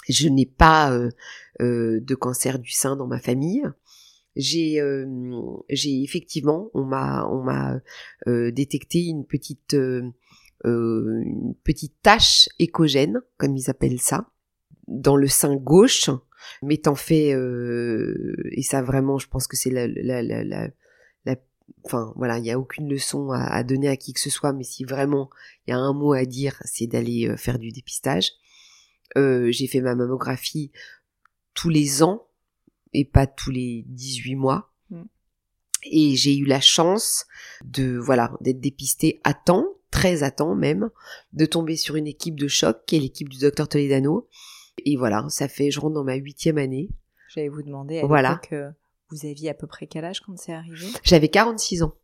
Je n'ai pas euh, euh, de cancer du sein dans ma famille. J'ai, euh, j'ai effectivement, on m'a, on m'a euh, détecté une petite, une petite tache écogène, comme ils appellent ça, dans le sein gauche, m'étant fait, et ça vraiment, je pense que c'est la, la, la, la enfin voilà, il n'y a aucune leçon à, donner à qui que ce soit, mais si vraiment il y a un mot à dire, c'est d'aller faire du dépistage. Euh, j'ai fait ma mammographie tous les ans et pas tous les 18 mois. Mm. Et j'ai eu la chance de voilà d'être dépistée à temps, très à temps même, de tomber sur une équipe de choc qui est l'équipe du docteur Toledano. Et voilà, ça fait je rentre dans ma huitième année. J'allais vous demander à voilà. Euh, vous aviez à peu près quel âge quand c'est arrivé? J'avais 46 ans.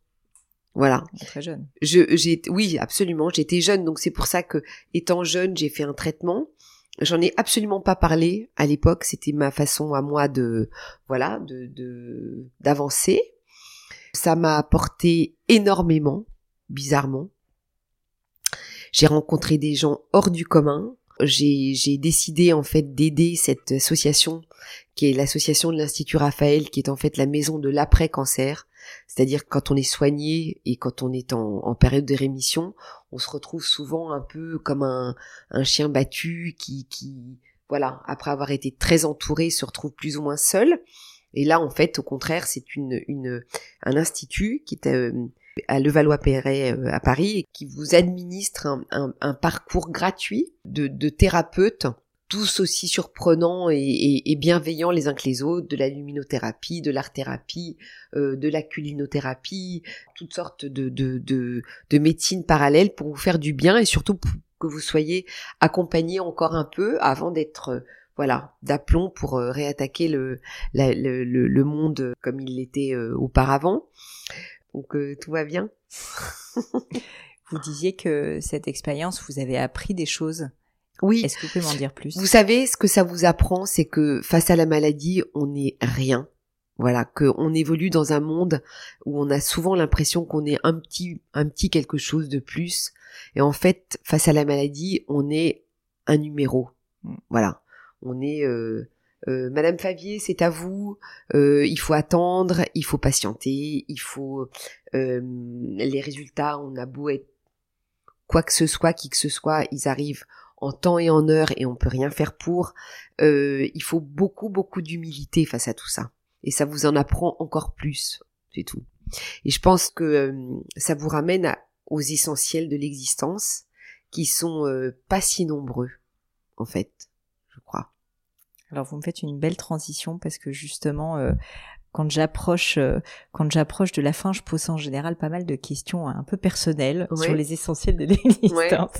Voilà. Très jeune. Je, j'ai, oui, absolument. J'étais jeune, donc c'est pour ça que, étant jeune, j'ai fait un traitement. J'en ai absolument pas parlé à l'époque. C'était ma façon à moi de, voilà, de, d'avancer. Ça m'a apporté énormément, bizarrement. J'ai rencontré des gens hors du commun. J'ai, décidé en fait d'aider cette association qui est l'association de l'Institut Raphaël, qui est en fait la maison de l'après-cancer. C'est-à-dire quand on est soigné et quand on est en, période de rémission, on se retrouve souvent un peu comme un, chien battu qui, qui, voilà, après avoir été très entouré, se retrouve plus ou moins seul. Et là, en fait, au contraire, c'est une, une, un institut qui est euh, à Levallois-Perret euh, à Paris et qui vous administre un, parcours gratuit de, de thérapeutes tous aussi surprenants et, bienveillants les uns que les autres, de la luminothérapie, de l'art-thérapie, euh, de la culinothérapie, toutes sortes de, de, de, médecines parallèles pour vous faire du bien et surtout que vous soyez accompagné encore un peu avant d'être euh, voilà d'aplomb pour euh, réattaquer le, le, le, monde comme il l'était auparavant. Donc tout va bien. [laughs] vous disiez que cette expérience vous avez appris des choses oui. Est-ce que vous pouvez m'en dire plus? Vous savez, ce que ça vous apprend, c'est que face à la maladie, on n'est rien. Voilà, qu'on évolue dans un monde où on a souvent l'impression qu'on est un petit, un petit quelque chose de plus. Et en fait, face à la maladie, on est un numéro. Mm. Voilà, on est euh, euh, Madame Favier, c'est à vous. Euh, il faut attendre, il faut patienter, il faut les résultats. On a beau être quoi que ce soit, qui que ce soit, ils arrivent en temps et en heure et on peut rien faire pour. Euh, il faut beaucoup beaucoup d'humilité face à tout ça et ça vous en apprend encore plus, c'est tout. Et je pense que euh, ça vous ramène aux essentiels de l'existence qui sont euh, pas si nombreux en fait, je crois. Alors vous me faites une belle transition parce que justement quand j'approche euh, quand j'approche de la fin, je pose en général pas mal de questions un peu personnelles sur les essentiels de [laughs] l'existence.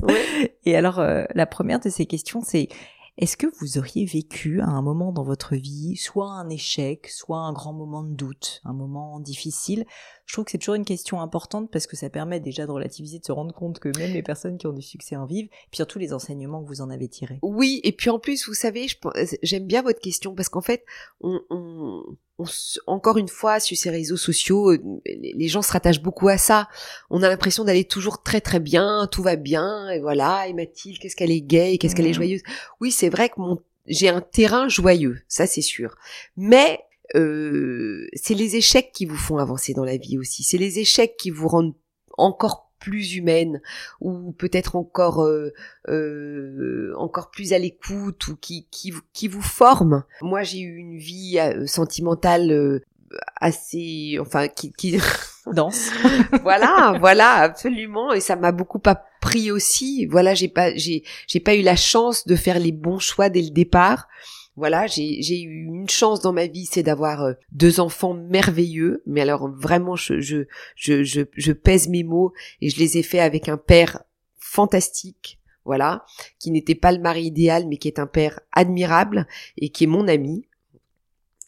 Et alors euh, la première de ces questions c'est Est-ce que vous auriez vécu à un moment dans votre vie soit un échec, soit un grand moment de doute, un moment difficile Je trouve que c'est toujours une question importante parce que ça permet déjà de relativiser, de se rendre compte que même les personnes qui ont du succès en vivent, puis surtout les enseignements que vous en avez tirés. Oui, et puis en plus, vous savez, j'aime bien votre question parce qu'en fait, on, encore une fois, sur ces réseaux sociaux, euh, les gens se rattachent beaucoup à ça. On a l'impression d'aller toujours très très bien, tout va bien, et voilà, et Mathilde, qu'est-ce qu'elle est gaie, qu'est-ce qu'elle est mmh. joyeuse. Oui, c'est vrai que mon, j'ai un terrain joyeux, ça c'est sûr. Mais euh, c'est les échecs qui vous font avancer dans la vie aussi. C'est les échecs qui vous rendent encore plus humaine ou peut-être encore euh, euh, encore plus à l'écoute ou qui qui qui vous forme. Moi, j'ai eu une vie euh, sentimentale assez enfin qui qui [laughs] danse. voilà, voilà, absolument et ça m'a beaucoup appris aussi. Voilà, j'ai pas j'ai j'ai pas eu la chance de faire les bons choix dès le départ voilà, j'ai eu une chance dans ma vie, c'est d'avoir euh, deux enfants merveilleux. Mais alors vraiment, je, je, je, je, pèse mes mots et je les ai faits avec un père fantastique, voilà, qui n'était pas le mari idéal, mais qui est un père admirable et qui est mon ami.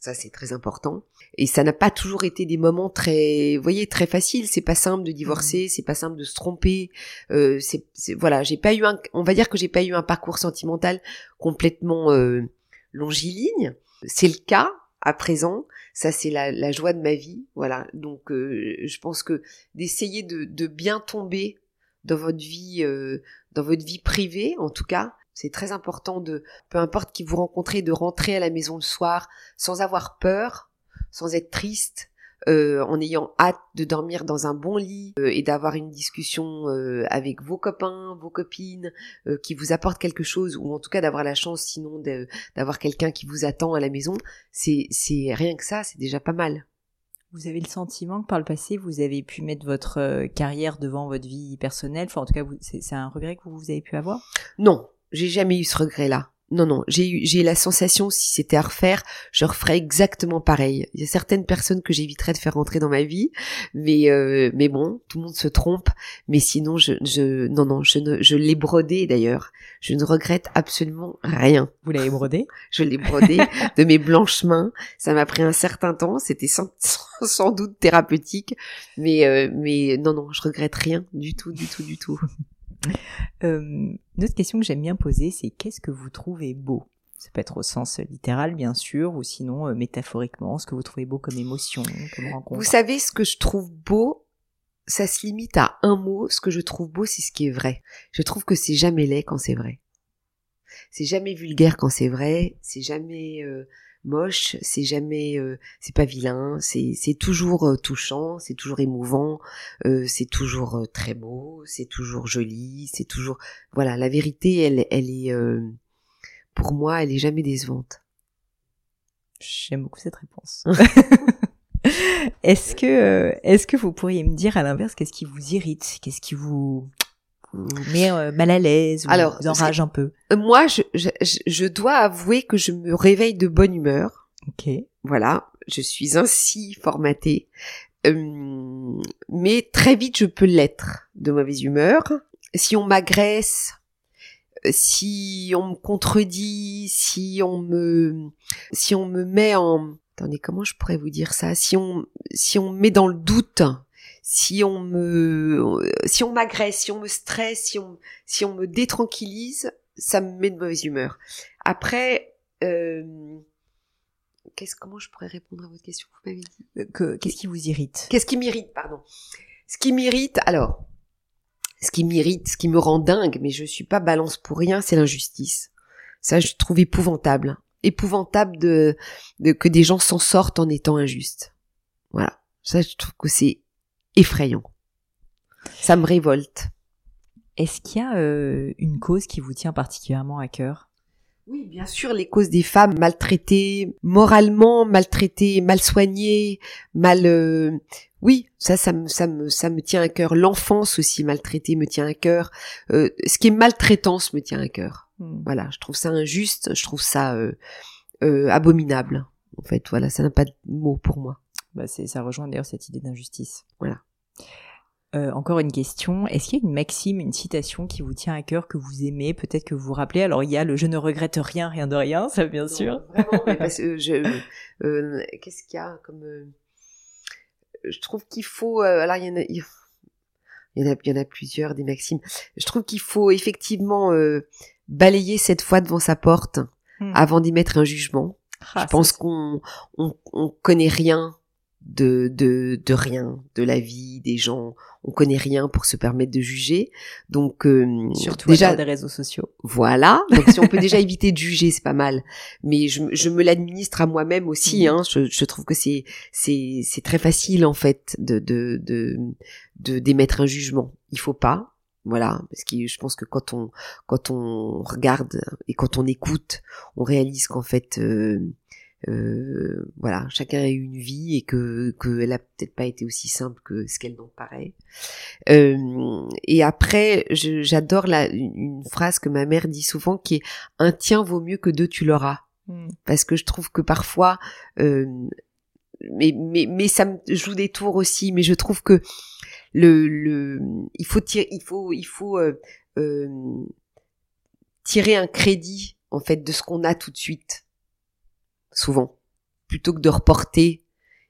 Ça, c'est très important. Et ça n'a pas toujours été des moments très, vous voyez, très faciles. C'est pas simple de divorcer, mmh. c'est pas simple de se tromper. Euh, c'est, voilà, j'ai pas eu un, on va dire que j'ai pas eu un parcours sentimental complètement euh, longiligne. C'est le cas à présent. Ça, c'est la, joie de ma vie. Voilà. Donc, euh, je pense que d'essayer de, bien tomber dans votre vie, euh, dans votre vie privée, en tout cas, c'est très important de, peu importe qui vous rencontrez, de rentrer à la maison le soir sans avoir peur, sans être triste, euh, en ayant hâte de dormir dans un bon lit euh, et d'avoir une discussion euh, avec vos copains, vos copines, qui vous apportent quelque chose, ou en tout cas d'avoir la chance sinon d'avoir quelqu'un qui vous attend à la maison, c'est rien que ça, c'est déjà pas mal. Vous avez le sentiment que par le passé, vous avez pu mettre votre carrière devant votre vie personnelle, enfin en tout cas, c'est un regret que vous avez pu avoir? Non, j'ai jamais eu ce regret-là. Non, non, j'ai eu, j'ai la sensation, si c'était à refaire, je referais exactement pareil. Il y a certaines personnes que j'éviterais de faire rentrer dans ma vie, mais, euh, mais bon, tout le monde se trompe. Mais sinon, je, je, non, non, je ne, je l'ai brodé d'ailleurs. Je ne regrette absolument rien. Vous l'avez brodé? [laughs] Je l'ai brodé de mes blanches mains. Ça m'a pris un certain temps. C'était [laughs] sans, sans, doute thérapeutique, mais, euh, mais non, non, je regrette rien du tout, du tout, du tout. [laughs] [laughs] Euh, une autre question que j'aime bien poser, c'est qu'est-ce que vous trouvez beau? Ça peut être au sens littéral, bien sûr, ou sinon euh, métaphoriquement, ce que vous trouvez beau comme émotion, comme rencontre. Vous savez, ce que je trouve beau, ça se limite à un mot. Ce que je trouve beau, c'est ce qui est vrai. Je trouve que c'est jamais laid quand c'est vrai. C'est jamais vulgaire quand c'est vrai. C'est jamais euh, moche, c'est jamais, euh, c'est pas vilain, c'est c'est toujours euh, touchant, c'est toujours émouvant, euh, c'est toujours très beau, c'est toujours joli, c'est toujours, voilà, la vérité, elle, elle est, pour moi, elle est jamais décevante. J'aime beaucoup cette réponse. [laughs] est-ce que, est-ce que vous pourriez me dire à l'inverse, qu'est-ce qui vous irrite, qu'est-ce qui vous met mal à l'aise ou Alors, vous enrage un peu Moi, je, je, je, dois avouer que je me réveille de bonne humeur. Ok. Voilà, je suis ainsi formatée. Euh, mais très vite, je peux l'être de mauvaise humeur. Si on m'agresse, si on me contredit, si on me, si on me met en, attendez, comment je pourrais vous dire ça? Si on, si on met dans le doute, si on me, si on m'agresse, si on me stresse, si on, si on me détranquillise, ça me met de mauvaise humeur. Après, euh, qu'est-ce, comment je pourrais répondre à votre question? Vous m'avez dit? Euh, que, qu'est-ce qui vous irrite? Qu'est-ce qui m'irrite, pardon Ce qui m'irrite, alors, ce qui m'irrite, ce qui me rend dingue, mais je suis pas balance pour rien, c'est l'injustice. Ça, je trouve épouvantable, épouvantable de, de que des gens s'en sortent en étant injustes. Voilà, ça, je trouve que c'est effrayant. Ça me révolte. Est-ce qu'il y a euh, une cause qui vous tient particulièrement à cœur? Oui, bien sûr, les causes des femmes maltraitées, moralement maltraitées, mal soignées, mal... Euh, oui, ça, ça me, ça me, ça me tient à cœur. L'enfance aussi maltraitée me tient à cœur. Euh, ce qui est maltraitance me tient à cœur. Hmm. Voilà, je trouve ça injuste, je trouve ça abominable. En fait, voilà, ça n'a pas de mots pour moi. Bah ça rejoint d'ailleurs cette idée d'injustice. Voilà. Euh, encore une question. Est-ce qu'il y a une maxime, une citation qui vous tient à cœur, que vous aimez, peut-être que vous vous rappelez Alors il y a le je ne regrette rien, rien de rien, ça bien sûr. Vraiment, mais [laughs] parce que je, euh, qu'est-ce qu'il y a comme euh, Je trouve qu'il faut. Euh, alors il y en a. Il y en a, il y en a plusieurs des maximes. Je trouve qu'il faut effectivement balayer cette fois devant sa porte hmm. avant d'y mettre un jugement. Ah, je pense qu'on on, on connaît rien de, de, de rien, de la vie, des gens. On connaît rien pour se permettre de juger. Donc euh, surtout déjà des réseaux sociaux. Voilà. Donc si on peut déjà [laughs] éviter de juger, c'est pas mal. Mais je, je me l'administre à moi-même aussi. Mhm. Hein. Je, je trouve que c'est c'est c'est très facile en fait de de de de d'émettre un jugement. Il faut pas. Voilà, parce que je pense que quand on quand on regarde et quand on écoute, on réalise qu'en fait euh, euh, voilà, chacun a eu une vie et que qu'elle a peut-être pas été aussi simple que ce qu'elle n'en paraît. Euh, et après, j'adore la une phrase que ma mère dit souvent qui est un tien vaut mieux que deux tu l'auras. Hmm. Parce que je trouve que parfois, euh, mais, mais mais ça me joue des tours aussi. Mais je trouve que le le il faut tirer, il faut il faut euh, euh, tirer un crédit en fait de ce qu'on a tout de suite souvent, plutôt que de reporter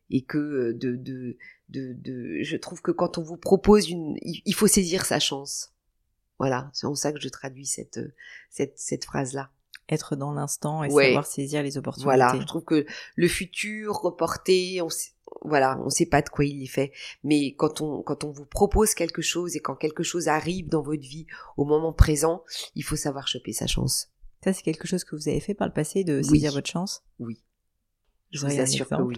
et que euh, de, de, de, de, je trouve que quand on vous propose une, il faut saisir sa chance. Voilà, c'est en ça que je traduis cette, cette, cette phrase-là. Être dans l'instant et savoir saisir les opportunités. Voilà, je trouve que le futur, reporté, on sait, voilà, on sait pas de quoi il est fait. Mais quand on, quand on vous propose quelque chose et quand quelque chose arrive dans votre vie au moment présent, il faut savoir choper sa chance. Ça, c'est quelque chose que vous avez fait par le passé, de saisir votre chance? Oui. Je vous, assure que oui.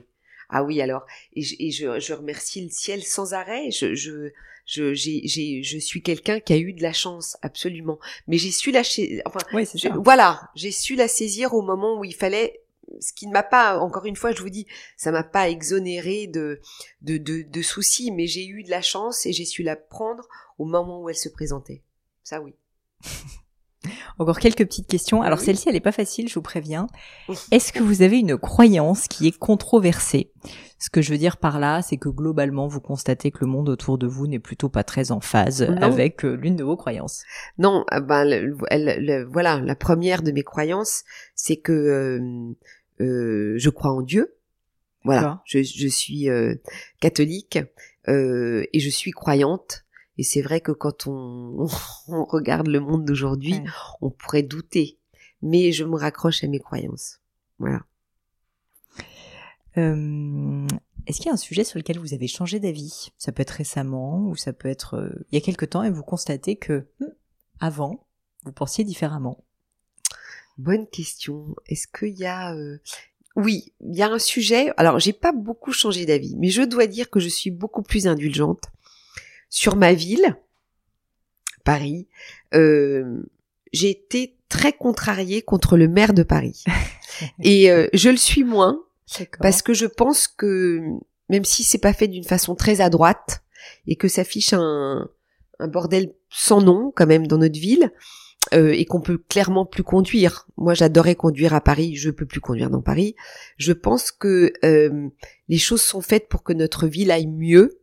Ah oui, alors, et, je, et je, je, remercie le ciel sans arrêt. Je, je, je, j'ai, j'ai, je suis quelqu'un qui a eu de la chance, absolument. Mais j'ai su la, enfin, oui, voilà, j'ai su la saisir au moment où il fallait. Ce qui ne m'a pas, encore une fois, je vous dis, ça m'a pas exonéré de, de, de, de soucis, mais j'ai eu de la chance et j'ai su la prendre au moment où elle se présentait. Ça, oui. [laughs] Encore quelques petites questions. Alors celle-ci, elle n'est pas facile, je vous préviens. Est-ce que vous avez une croyance qui est controversée? Ce que je veux dire par là, c'est que globalement, vous constatez que le monde autour de vous n'est plutôt pas très en phase avec euh, l'une de vos croyances. Non, ah ben voilà, la première de mes croyances, c'est que euh, euh, je crois en Dieu. Voilà, je, je, suis catholique et je suis croyante et c'est vrai que quand on, [laughs] on regarde le monde d'aujourd'hui, on pourrait douter. Mais je me raccroche à mes croyances. Voilà. Euh, Est-ce qu'il y a un sujet sur lequel vous avez changé d'avis? Ça peut être récemment ou ça peut être euh, il y a quelque temps et vous constatez que hmm, avant, vous pensiez différemment? Bonne question. Est-ce qu'il y a euh... Oui, il y a un sujet. Alors, j'ai pas beaucoup changé d'avis, mais je dois dire que je suis beaucoup plus indulgente sur ma ville, Paris, euh, j'ai été très contrariée contre le maire de Paris. [laughs] Et euh, je le suis moins parce que je pense que même si c'est pas fait d'une façon très à droite et que ça fiche un, un bordel sans nom quand même dans notre ville euh, et qu'on peut clairement plus conduire. Moi, j'adorais conduire à Paris, je peux plus conduire dans Paris. Je pense que euh, les choses sont faites pour que notre ville aille mieux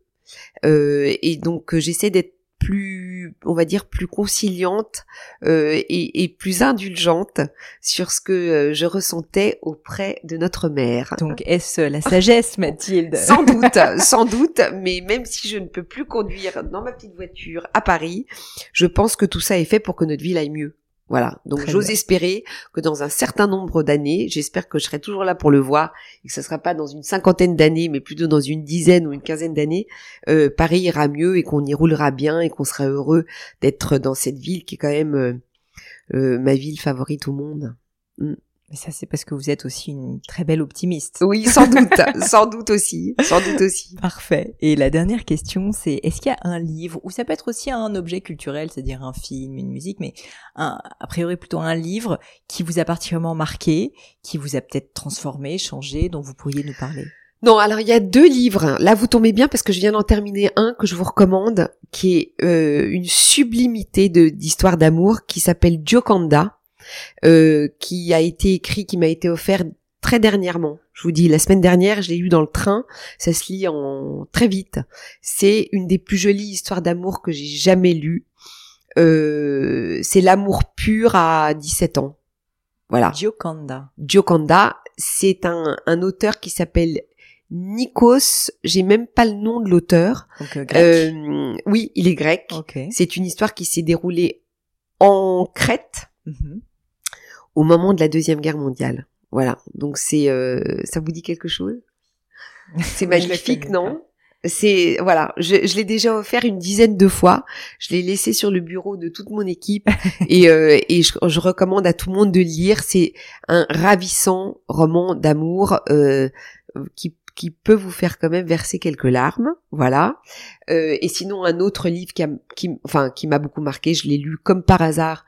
et donc euh, j'essaie d'être plus, on va dire, plus conciliante euh, et, et, plus indulgente sur ce que euh, je ressentais auprès de notre mère. Donc est-ce la sagesse, [laughs] Mathilde? Sans doute, [laughs] sans doute. Mais même si je ne peux plus conduire dans ma petite voiture à Paris, je pense que tout ça est fait pour que notre ville aille mieux. Voilà. Donc j'ose espérer que dans un certain nombre d'années, j'espère que je serai toujours là pour le voir et que ce sera pas dans une cinquantaine d'années, mais plutôt dans une dizaine ou une quinzaine d'années, euh, Paris ira mieux et qu'on y roulera bien et qu'on sera heureux d'être dans cette ville qui est quand même euh, euh, ma ville favorite au monde. Mm. Mais ça, c'est parce que vous êtes aussi une très belle optimiste. Oui, sans doute, sans doute aussi, sans doute aussi. Parfait. Et la dernière question, c'est est-ce qu'il y a un livre, ou ça peut être aussi un objet culturel, c'est-à-dire un film, une musique, mais un, a priori plutôt un livre qui vous a particulièrement marqué, qui vous a peut-être transformé, changé, dont vous pourriez nous parler? Non, alors il y a deux livres. Là, vous tombez bien parce que je viens d'en terminer un que je vous recommande, qui est euh, une sublimité de d'histoire d'amour, qui s'appelle Gioconda, euh, qui a été écrit, qui m'a été offert très dernièrement. Je vous dis, la semaine dernière, je l'ai lu dans le train. Ça se lit en très vite. C'est une des plus jolies histoires d'amour que j'ai jamais lues. Euh, c'est l'amour pur à 17 ans. Voilà. Gioconda. Gioconda, c'est un, un auteur qui s'appelle Nikos. J'ai même pas le nom de l'auteur. Euh. Euh, oui, il est grec. ok. C'est une histoire qui s'est déroulée en Crète Mhm. Au moment de la deuxième guerre mondiale. Voilà. Donc c'est, euh, ça vous dit quelque chose? C'est [laughs] magnifique, non? C'est voilà, je, je l'ai déjà offert une dizaine de fois. Je l'ai laissé sur le bureau de toute mon équipe [laughs] et, euh, et je, je recommande à tout le monde de lire. C'est un ravissant roman d'amour euh, qui qui peut vous faire quand même verser quelques larmes, voilà. Euh, et sinon un autre livre qui, a, qui enfin qui m'a beaucoup marqué, je l'ai lu comme par hasard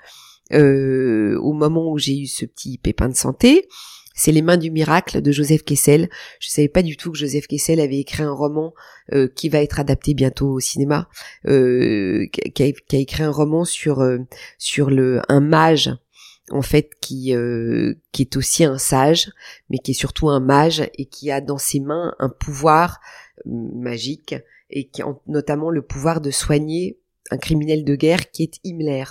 euh, au moment où j'ai eu ce petit pépin de santé. C'est Les mains du miracle de Joseph Kessel. Je savais pas du tout que Joseph Kessel avait écrit un roman euh, qui va être adapté bientôt au cinéma, euh, qui, a, écrit un roman sur euh, sur le un mage en fait qui euh, qui est aussi un sage, mais qui est surtout un mage et qui a dans ses mains un pouvoir euh, magique et qui a notamment le pouvoir de soigner un criminel de guerre qui est Himmler,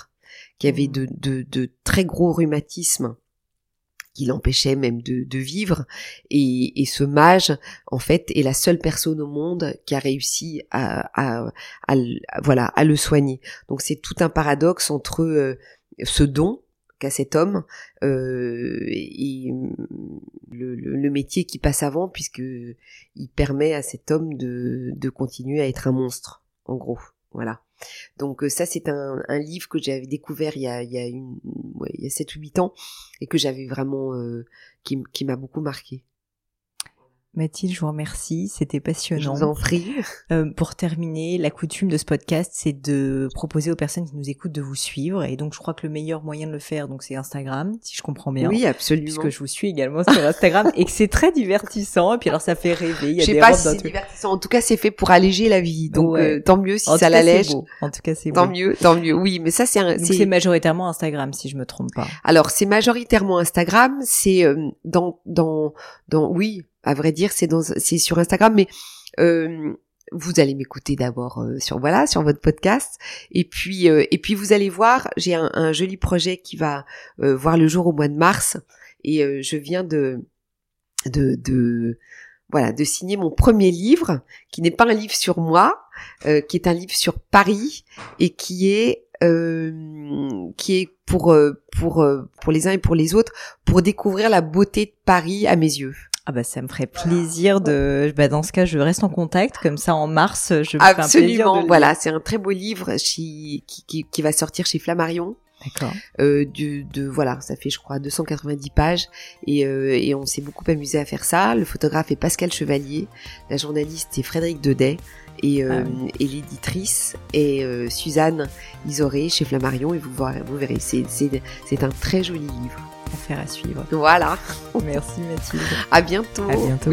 qui avait de, de, de très gros rhumatismes qui l'empêchait même de, de vivre. Et, et ce mage, en fait, est la seule personne au monde qui a réussi à, à, à voilà, à le soigner. Donc c'est tout un paradoxe entre euh, ce don qu'a cet homme euh, et le, le- le métier qui passe avant, puisque il permet à cet homme de, de continuer à être un monstre, en gros. Voilà. Donc euh, ça c'est un, livre que j'avais découvert il y a il y a une il y a 7 ou 8 ans et que j'avais vraiment euh, qui, qui m'a beaucoup marqué. Mathilde, je vous remercie. C'était Je passionnant. vous en prie. Euh, pour terminer, la coutume de ce podcast, c'est de proposer aux personnes qui nous écoutent de vous suivre. Et donc, je crois que le meilleur moyen de le faire, donc, c'est Instagram, si je comprends bien. Oui, absolument. Puisque je vous suis également sur Instagram et que c'est très divertissant. Et puis alors, ça fait rêver. Il y Je sais des pas si c'est divertissant. En tout cas, c'est fait pour alléger la vie. Donc Ouais. euh, tant mieux si En ça l'allège. En tout cas, c'est Tant beau. mieux, tant mieux. Oui, mais ça c'est un. C'est majoritairement Instagram, si je me trompe pas. Alors c'est majoritairement Instagram. C'est euh, dans dans dans oui, à vrai dire, c'est sur Instagram, mais euh, vous allez m'écouter d'abord euh, sur voilà sur votre podcast et puis euh, et puis vous allez voir j'ai un, joli projet qui va euh, voir le jour au mois de mars et je viens de de de voilà de signer mon premier livre qui n'est pas un livre sur moi qui est un livre sur Paris et qui est qui est pour pour pour les uns et pour les autres pour découvrir la beauté de Paris à mes yeux. Ah bah ça me ferait plaisir de. Bah dans ce cas, je reste en contact. Comme ça, en mars, je me un de Absolument, le voilà, c'est un très beau livre qui, qui, qui va sortir chez Flammarion. D'accord. Euh, de, de voilà, ça fait je crois 290 pages et, euh, et on s'est beaucoup amusé à faire ça. Le photographe est Pascal Chevalier, la journaliste est Frédéric Dedet et, euh, Ah et l'éditrice est euh, Suzanne Isoré chez Flammarion et vous verrez, vous verrez c'est, c'est, c'est un très joli livre. Affaire à suivre. Voilà, [laughs] Merci Mathilde. à bientôt. À bientôt.